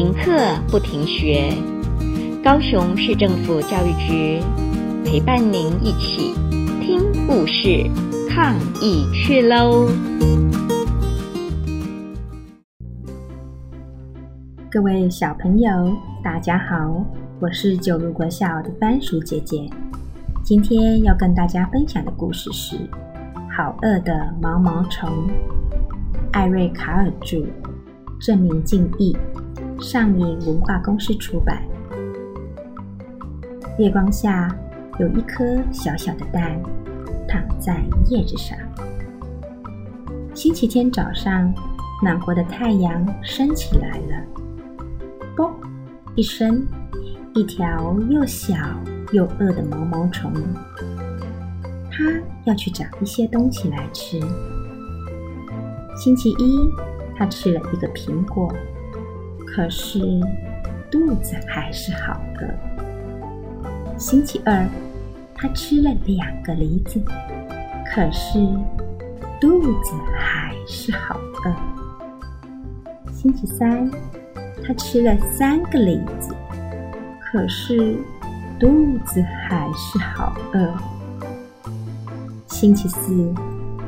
停课不停学，高雄市政府教育局陪伴您一起听故事、抗疫去喽！各位小朋友，大家好，我是九如国小的番薯姐姐。今天要跟大家分享的故事是《好饿的毛毛虫》，艾瑞卡尔著，郑明静译，上引文化公司出版。月光下，有一颗小小的蛋躺在叶子上。星期天早上，暖和的太阳升起来了。嘣一声，一条又小，又饿的毛毛虫，它要去找一些东西来吃。星期一，它吃了一个苹果，可是肚子还是好饿。星期二，它吃了两个梨子，可是肚子还是好饿。星期三，它吃了三个梨子，可是。肚子还是好饿。星期四，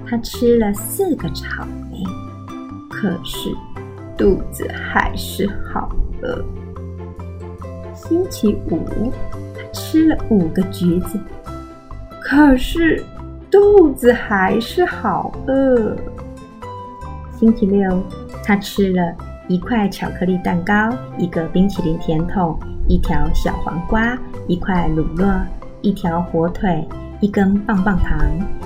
他吃了四个草莓，可是肚子还是好饿。星期五，他吃了五个橘子，可是肚子还是好饿。星期六，他吃了一块巧克力蛋糕，一个冰淇淋甜筒。一条小黄瓜，一块乳酪，一条火腿，一根棒棒糖，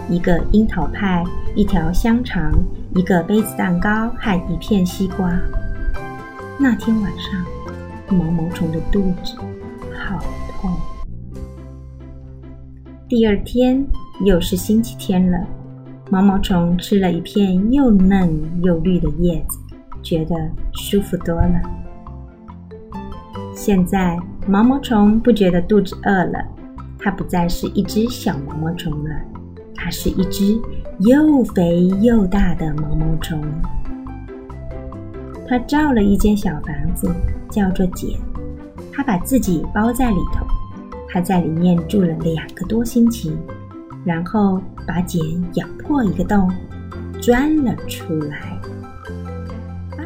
一个樱桃派，一条香肠，一个杯子蛋糕和一片西瓜。那天晚上，毛毛虫的肚子好痛。第二天又是星期天了，毛毛虫吃了一片又嫩又绿的叶子，觉得舒服多了。现在毛毛虫不觉得肚子饿了，它不再是一只小毛毛虫了，它是一只又肥又大的毛毛虫。它造了一间小房子，叫做茧。它把自己包在里头，它在里面住了两个多星期，然后把茧咬破一个洞，钻了出来。啊，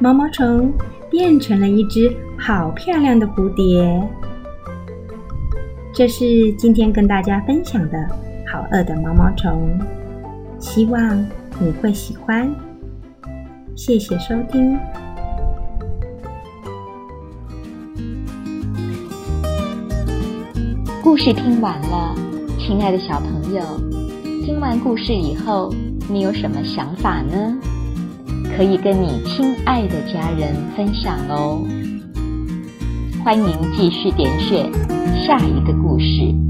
毛毛虫。变成了一只好漂亮的蝴蝶。这是今天跟大家分享的《好饿的毛毛虫》，希望你会喜欢。谢谢收听。故事听完了，亲爱的小朋友，听完故事以后，你有什么想法呢？可以跟你亲爱的家人分享哦。欢迎继续点选下一个故事。